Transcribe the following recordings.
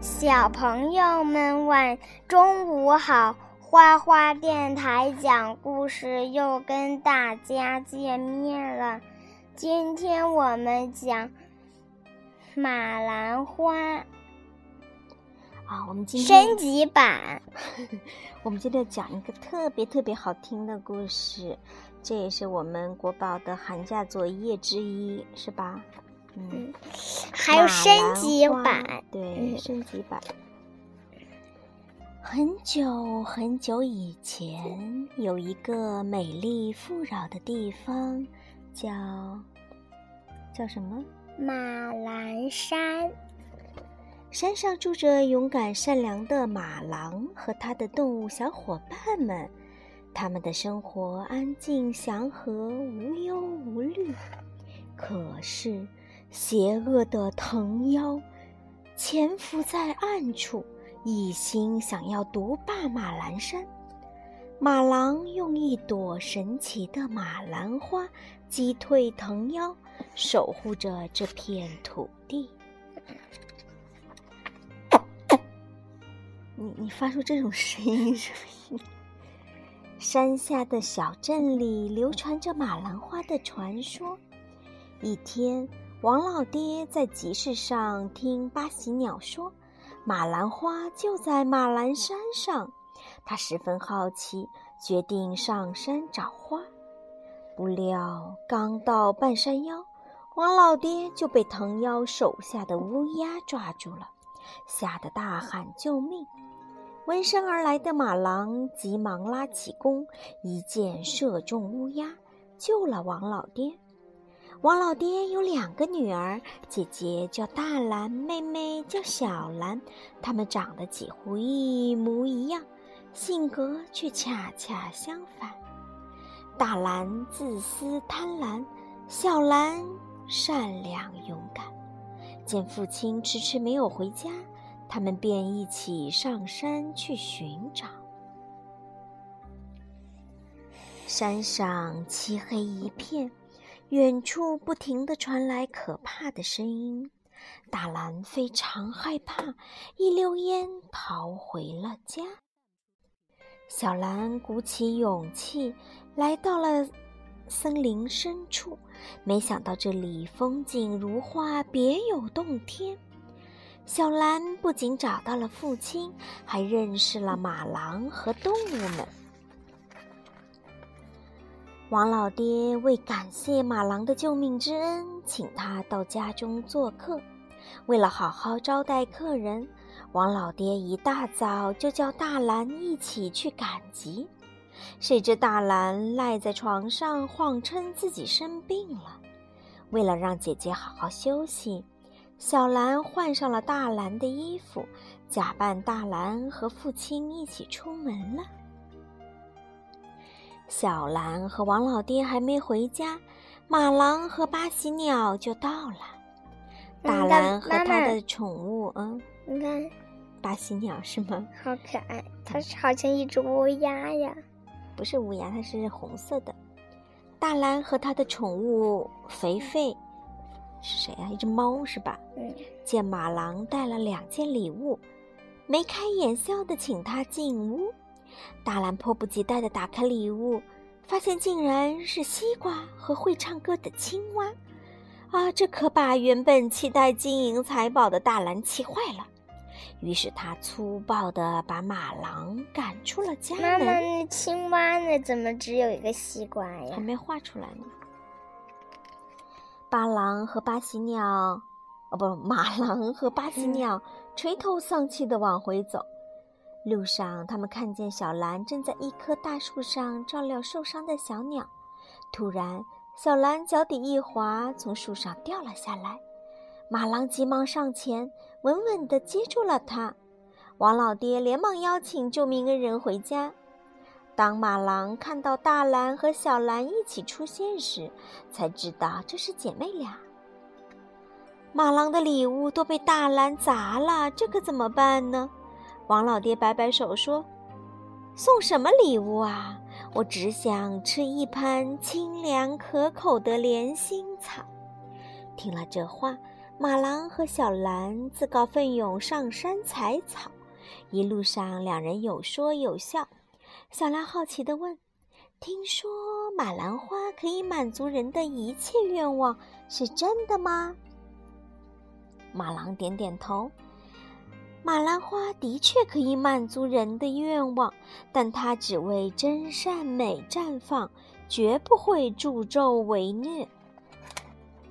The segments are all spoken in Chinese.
小朋友们晚中午好，花花电台讲故事又跟大家见面了。今天我们讲马兰花啊，我们今天 升级版。我们今天讲一个特别特别好听的故事，这也是我们国宝的寒假作业之一，是吧？嗯，还有升级版，对，升级版。很久很久以前，有一个美丽富饶的地方，叫叫什么？马兰山。山上住着勇敢善良的马郎和他的动物小伙伴们，他们的生活安静祥和，无忧无虑。可是。邪恶的藤妖潜伏在暗处，一心想要独霸马兰山。马郎用一朵神奇的马兰花击退藤妖，守护着这片土地。你你发出这种声音什么意思？山下的小镇里流传着马兰花的传说。一天。王老爹在集市上听八喜鸟说，马兰花就在马兰山上。他十分好奇，决定上山找花。不料刚到半山腰，王老爹就被藤妖手下的乌鸦抓住了，吓得大喊救命。闻声而来的马郎急忙拉起弓，一箭射中乌鸦，救了王老爹。王老爹有两个女儿，姐姐叫大兰，妹妹叫小兰。她们长得几乎一模一样，性格却恰恰相反。大兰自私贪婪，小兰善良勇敢。见父亲迟迟没有回家，他们便一起上山去寻找。山上漆黑一片。远处不停地传来可怕的声音，大兰非常害怕，一溜烟逃回了家。小兰鼓起勇气来到了森林深处，没想到这里风景如画，别有洞天。小兰不仅找到了父亲，还认识了马郎和动物们。王老爹为感谢马郎的救命之恩，请他到家中做客。为了好好招待客人，王老爹一大早就叫大兰一起去赶集。谁知大兰赖在床上，谎称自己生病了。为了让姐姐好好休息，小兰换上了大兰的衣服，假扮大兰和父亲一起出门了。小兰和王老爹还没回家，马郎和巴喜鸟就到了。大兰和他的宠物，嗯，你看，巴喜鸟是吗？好可爱，它是好像一只乌鸦呀。不是乌鸦，它是红色的。大兰和他的宠物肥肥是谁呀？一只猫是吧？嗯。见马郎带了两件礼物，眉开眼笑的请他进屋。大兰迫不及待地打开礼物，发现竟然是西瓜和会唱歌的青蛙，啊！这可把原本期待金银财宝的大兰气坏了。于是他粗暴地把马郎赶出了家门。妈妈，那青蛙呢？怎么只有一个西瓜呀？还没画出来呢。八郎和巴喜鸟，哦不，马郎和巴喜鸟垂头丧气地往回走。路上，他们看见小兰正在一棵大树上照料受伤的小鸟。突然，小兰脚底一滑，从树上掉了下来。马郎急忙上前，稳稳地接住了她。王老爹连忙邀请救命恩人回家。当马郎看到大兰和小兰一起出现时，才知道这是姐妹俩。马郎的礼物都被大兰砸了，这可怎么办呢？王老爹摆摆手说：“送什么礼物啊？我只想吃一盘清凉可口的莲心草。”听了这话，马郎和小兰自告奋勇上山采草，一路上两人有说有笑。小兰好奇地问：“听说马兰花可以满足人的一切愿望，是真的吗？”马郎点点头。马兰花的确可以满足人的愿望，但它只为真善美绽放，绝不会助纣为虐。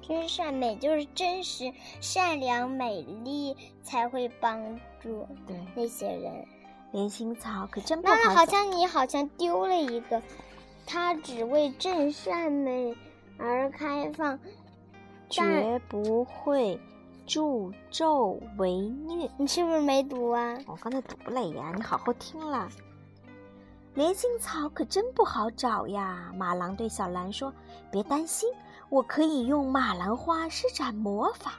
真善美就是真实、善良、美丽，才会帮助对那些人。连心草可真不好那好像你好像丢了一个，它只为真善美而开放，绝不会助纣为虐。你是不是没读啊？我刚才读了呀，你好好听啦。连心草可真不好找呀。马郎对小兰说：“别担心。”我可以用马兰花施展魔法，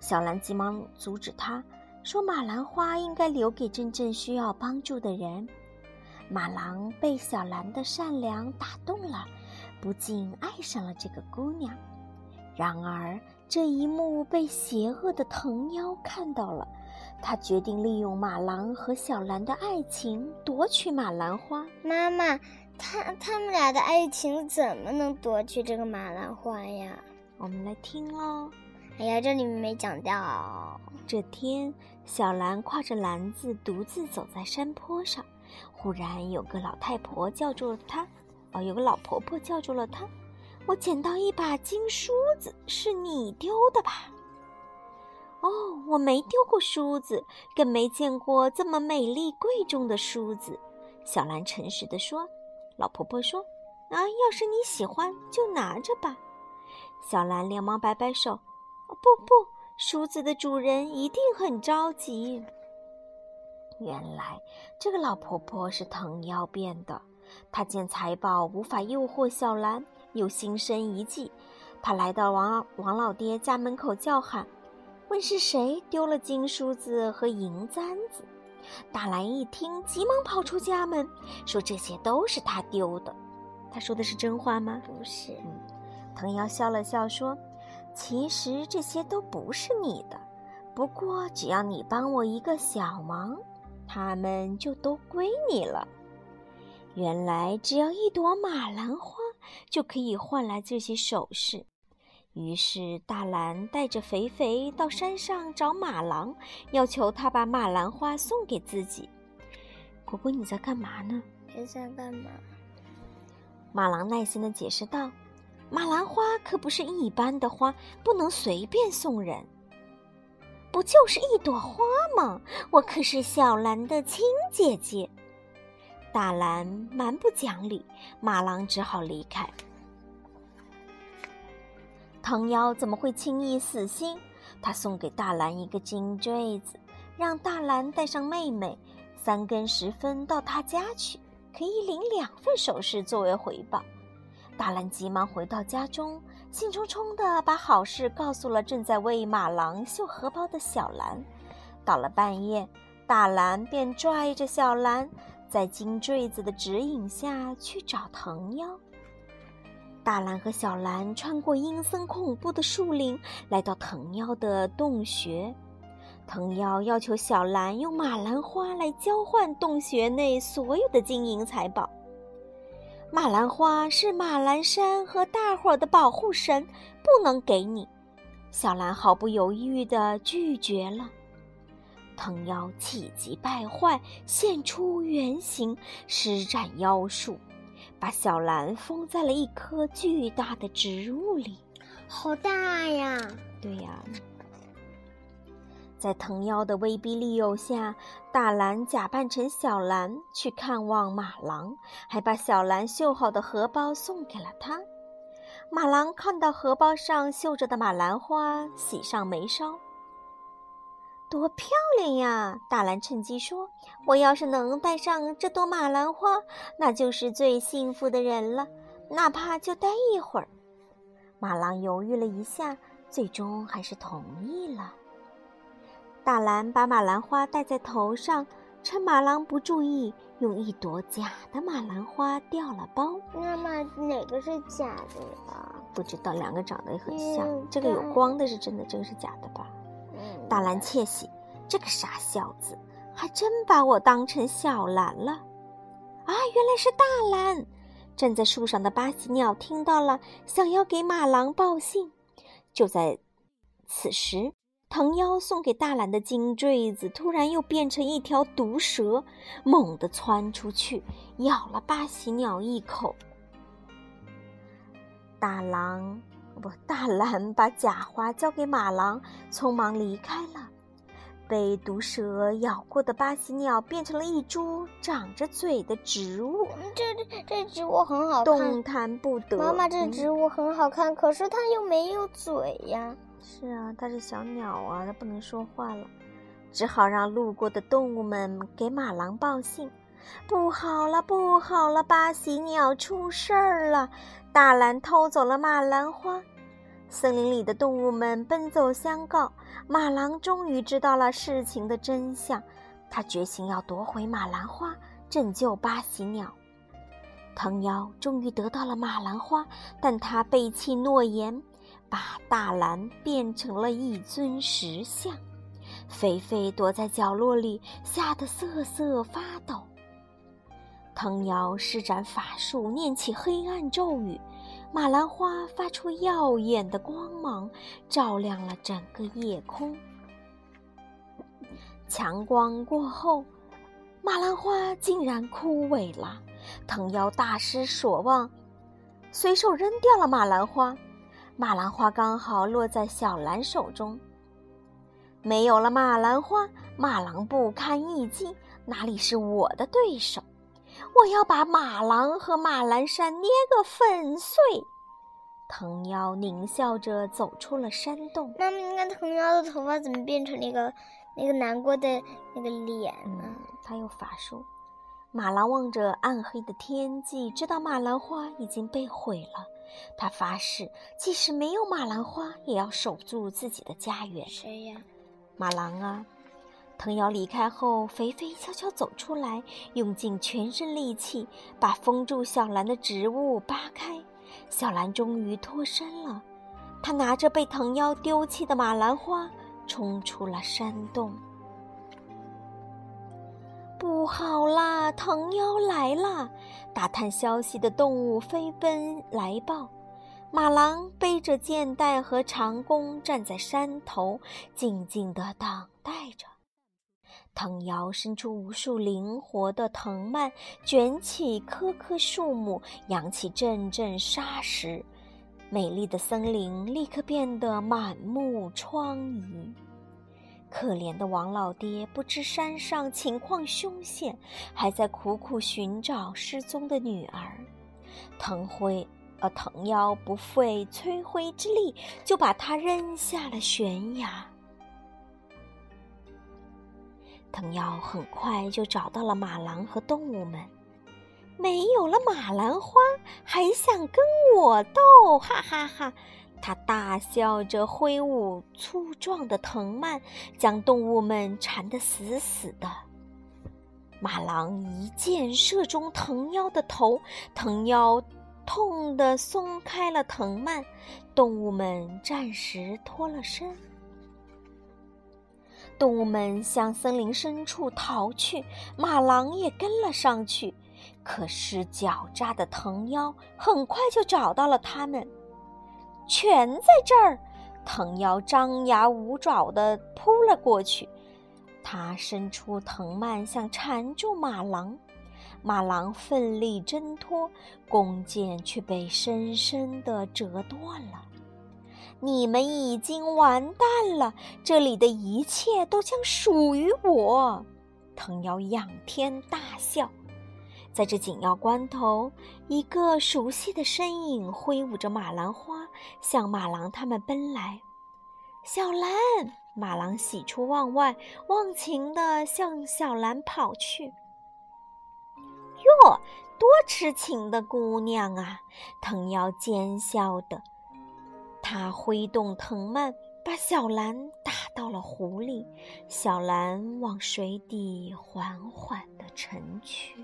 小兰急忙阻止他，说：“马兰花应该留给真正需要帮助的人。”马郎被小兰的善良打动了，不禁爱上了这个姑娘。然而这一幕被邪恶的藤妖看到了，他决定利用马郎和小兰的爱情夺取马兰花。妈妈。他他们俩的爱情怎么能夺取这个马兰花呀？我们来听喽。哎呀，这里面没讲到。这天，小兰挎着篮子独自走在山坡上，忽然有个老太婆叫住了她。哦，有个老婆婆叫住了她。我捡到一把金梳子，是你丢的吧？哦，我没丢过梳子，更没见过这么美丽贵重的梳子。小兰诚实地说。老婆婆说：“啊，要是你喜欢，就拿着吧。”小兰连忙摆摆手：“不不，梳子的主人一定很着急。”原来这个老婆婆是藤妖变的。她见财宝无法诱惑小兰，又心生一计。他来到王王老爹家门口叫喊，问是谁丢了金梳子和银簪子。大兰一听，急忙跑出家门，说：“这些都是他丢的。”他说的是真话吗？不是。嗯，藤瑶笑了笑说：“其实这些都不是你的，不过只要你帮我一个小忙，他们就都归你了。原来只要一朵马兰花，就可以换来这些首饰。”于是，大兰带着肥肥到山上找马郎，要求他把马兰花送给自己。果果，你在干嘛呢？你在干嘛？马郎耐心的解释道：“马兰花可不是一般的花，不能随便送人。不就是一朵花吗？我可是小兰的亲姐姐。”大兰蛮不讲理，马郎只好离开。藤妖怎么会轻易死心？他送给大兰一个金坠子，让大兰带上妹妹，三更时分到他家去，可以领两份首饰作为回报。大兰急忙回到家中，兴冲冲地把好事告诉了正在为马郎绣荷包的小兰。到了半夜，大兰便拽着小兰，在金坠子的指引下去找藤妖。大兰和小兰穿过阴森恐怖的树林，来到藤妖的洞穴。藤妖要求小兰用马兰花来交换洞穴内所有的金银财宝。马兰花是马兰山和大伙儿的保护神，不能给你。小兰毫不犹豫地拒绝了。藤妖气急败坏，现出原形，施展妖术。把小兰封在了一棵巨大的植物里，好大呀！对呀，在藤妖的威逼利诱下，大兰假扮成小兰去看望马郎，还把小兰绣好的荷包送给了他。马郎看到荷包上绣着的马兰花，喜上眉梢。多漂亮呀！大兰趁机说：“我要是能戴上这朵马兰花，那就是最幸福的人了。哪怕就待一会儿。”马郎犹豫了一下，最终还是同意了。大兰把马兰花戴在头上，趁马郎不注意，用一朵假的马兰花掉了包。妈妈，哪个是假的呀？不知道，两个长得很像。这个有光的是真的，这个是假的吧？大蓝窃喜，这个傻小子还真把我当成小蓝了。啊，原来是大蓝！站在树上的巴西鸟听到了，想要给马郎报信。就在此时。藤妖送给大蓝的金坠子，突然又变成一条毒蛇，猛地窜出去，咬了巴西鸟一口。大狼不，大蓝把假花交给马郎，匆忙离开了。被毒蛇咬过的巴西鸟变成了一株长着嘴的植物。这这这植物很好看，动弹不得。妈妈，这植物很好看，可是它又没有嘴呀。是啊，它是小鸟啊，它不能说话了，只好让路过的动物们给马郎报信。不好了，不好了，巴西鸟出事儿了！大蓝偷走了马兰花。森林里的动物们奔走相告。马郎终于知道了事情的真相，他决心要夺回马兰花，拯救巴西鸟。藤妖终于得到了马兰花，但他背弃诺言。把大蓝变成了一尊石像，菲菲躲在角落里，吓得瑟瑟发抖。藤瑶施展法术，念起黑暗咒语，马兰花发出耀眼的光芒，照亮了整个夜空。强光过后，马兰花竟然枯萎了。藤瑶大失所望，随手扔掉了马兰花。马兰花刚好落在小兰手中，没有了马兰花，马郎不堪一击，哪里是我的对手？我要把马郎和马兰山捏个粉碎！藤妖狞笑着走出了山洞。妈妈，你看藤妖的头发怎么变成那个那个难过的那个脸呢？他有法术。马郎望着暗黑的天际，知道马兰花已经被毁了。他发誓，即使没有马兰花，也要守住自己的家园。谁呀？马郎啊！藤瑶离开后，肥肥悄悄走出来，用尽全身力气把封住小兰的植物扒开。小兰终于脱身了。他拿着被藤妖丢弃的马兰花，冲出了山洞。不好啦！藤妖来了！打探消息的动物飞奔来报。马郎背着箭袋和长弓，站在山头，静静地等待着。藤妖伸出无数灵活的藤蔓，卷起棵棵树木，扬起阵阵沙石，美丽的森林立刻变得满目疮痍。可怜的王老爹不知山上情况凶险，还在苦苦寻找失踪的女儿。藤灰，呃，藤妖不费吹灰之力就把他扔下了悬崖。藤妖很快就找到了马郎和动物们。没有了马兰花，还想跟我斗？哈哈哈！他大笑着挥舞粗壮的藤蔓，将动物们缠得死死的。马郎一箭射中藤妖的头，藤妖痛得松开了藤蔓，动物们暂时脱了身。动物们向森林深处逃去，马郎也跟了上去。可是狡诈的藤妖很快就找到了他们。全在这儿！藤妖张牙舞爪地扑了过去，他伸出藤蔓想缠住马郎，马郎奋力挣脱，弓箭却被深深地折断了。你们已经完蛋了，这里的一切都将属于我！藤妖仰天大笑。在这紧要关头，一个熟悉的身影挥舞着马兰花向马郎他们奔来。小兰，马郎喜出望外，忘情地向小兰跑去。哟，多痴情的姑娘啊！藤妖奸笑的，他挥动藤蔓，把小兰打到了湖里，小兰往水底缓缓地沉去。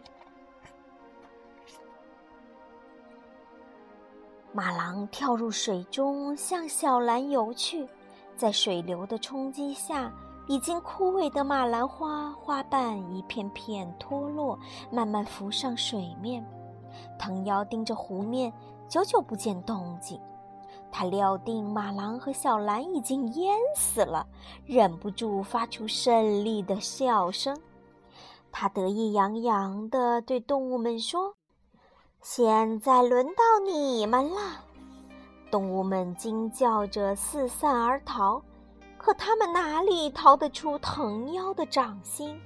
马郎跳入水中，向小兰游去。在水流的冲击下，已经枯萎的马兰花花瓣一片片脱落，慢慢浮上水面。藤妖盯着湖面，久久不见动静。他料定马郎和小蓝已经淹死了，忍不住发出胜利的笑声。他得意洋洋地对动物们说：“现在轮到你们了。”动物们惊叫着四散而逃，可他们哪里逃得出藤妖的掌心？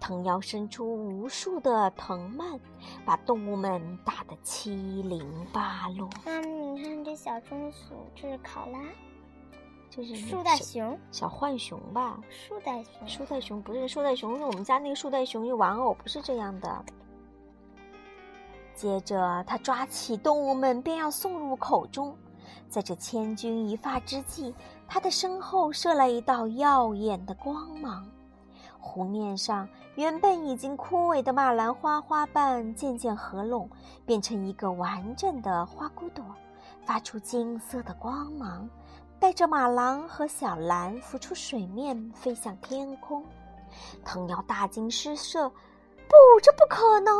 藤妖伸出无数的藤蔓，把动物们打得七零八落。妈咪，你看这小松鼠，这是考拉，这是树袋熊，小浣熊吧？树袋熊，树袋熊不是树袋熊，是我们家那个树袋熊，有玩偶，不是这样的。接着，他抓起动物们，便要送入口中。在这千钧一发之际，他的身后射来一道耀眼的光芒。湖面上原本已经枯萎的马兰花花瓣渐渐合拢，变成一个完整的花骨朵，发出金色的光芒，带着马郎和小蓝浮出水面，飞向天空。藤鸟大惊失色：“不，这不可能！”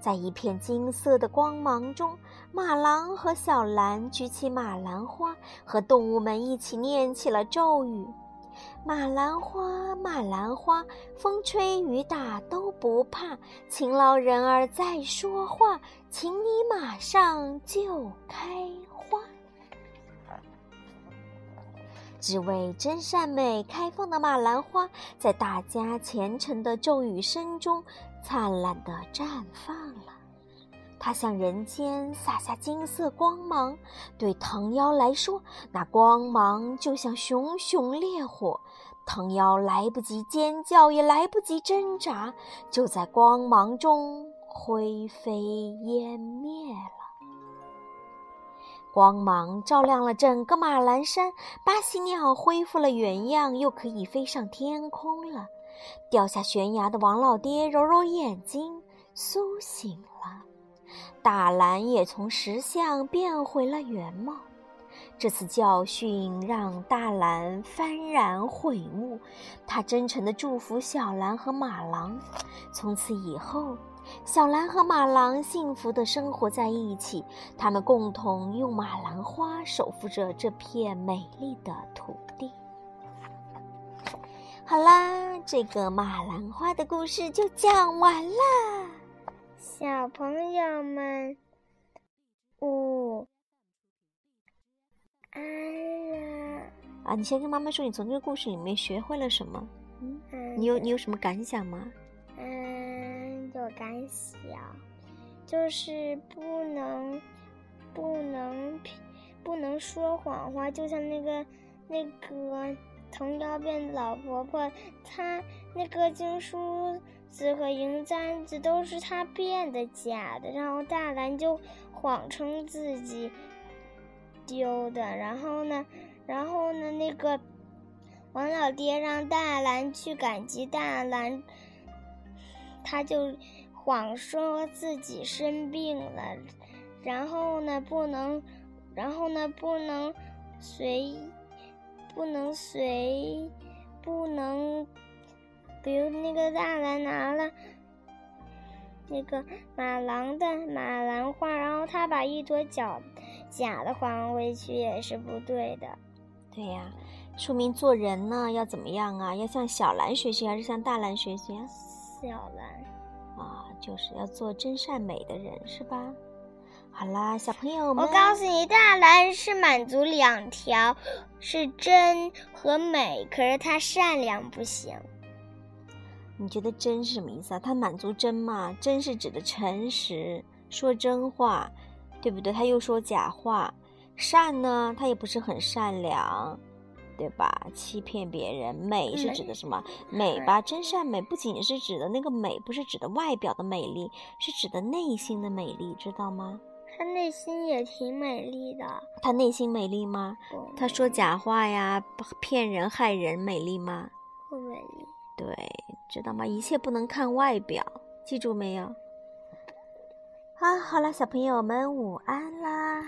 在一片金色的光芒中，马郎和小蓝举起马兰花，和动物们一起念起了咒语。马兰花，马兰花，风吹雨打都不怕。勤劳人儿在说话，请你马上就开花。只为真善美开放的马兰花，在大家虔诚的咒语声中，灿烂的绽放了。它向人间洒下金色光芒，对藤妖来说，那光芒就像熊熊烈火。藤妖来不及尖叫，也来不及挣扎，就在光芒中灰飞烟灭了。光芒照亮了整个马兰山，巴西鸟恢复了原样，又可以飞上天空了。掉下悬崖的王老爹揉揉眼睛，苏醒。大蓝也从石像变回了原貌。这次教训让大蓝幡然悔悟，他真诚地祝福小蓝和马郎。从此以后，小蓝和马郎幸福地生活在一起。他们共同用马兰花守护着这片美丽的土地。好啦，这个马兰花的故事就讲完啦。小朋友们，午安啦。啊，你先跟妈妈说，你从这个故事里面学会了什么？嗯，你有你有什么感想吗？嗯，有感想，就是不能不能不能说谎话，就像那个那个藤妖变老婆婆，她那个经书。子和银簪子都是他变的假的，然后大蓝就谎称自己丢的，然后呢，然后呢，那个王老爹让大蓝去赶集，大蓝他就谎说自己生病了，然后呢，不能，然后呢，不能随，不能随，不能。比如那个大蓝拿了那个马郎的马兰花，然后他把一朵假假的还回去，也是不对的。对呀，说明做人呢要怎么样啊？要向小兰学习还是向大兰学习啊？小兰啊，就是要做真善美的人，是吧？好啦，小朋友们，我告诉你，大兰是满足两条，是真和美，可是他善良不行。你觉得真是什么意思啊？它满足真吗？真是指的诚实，说真话，对不对？他又说假话。善呢？他也不是很善良，对吧？欺骗别人。美是指的什么？美吧？真善美不仅是指的那个美，不是指的外表的美丽，是指的内心的美丽，知道吗？他内心也挺美丽的。他内心美丽吗？他说假话呀，骗人害人，美丽吗？不美丽。对，知道吗？一切不能看外表，记住没有？啊，好了，小朋友们，午安啦。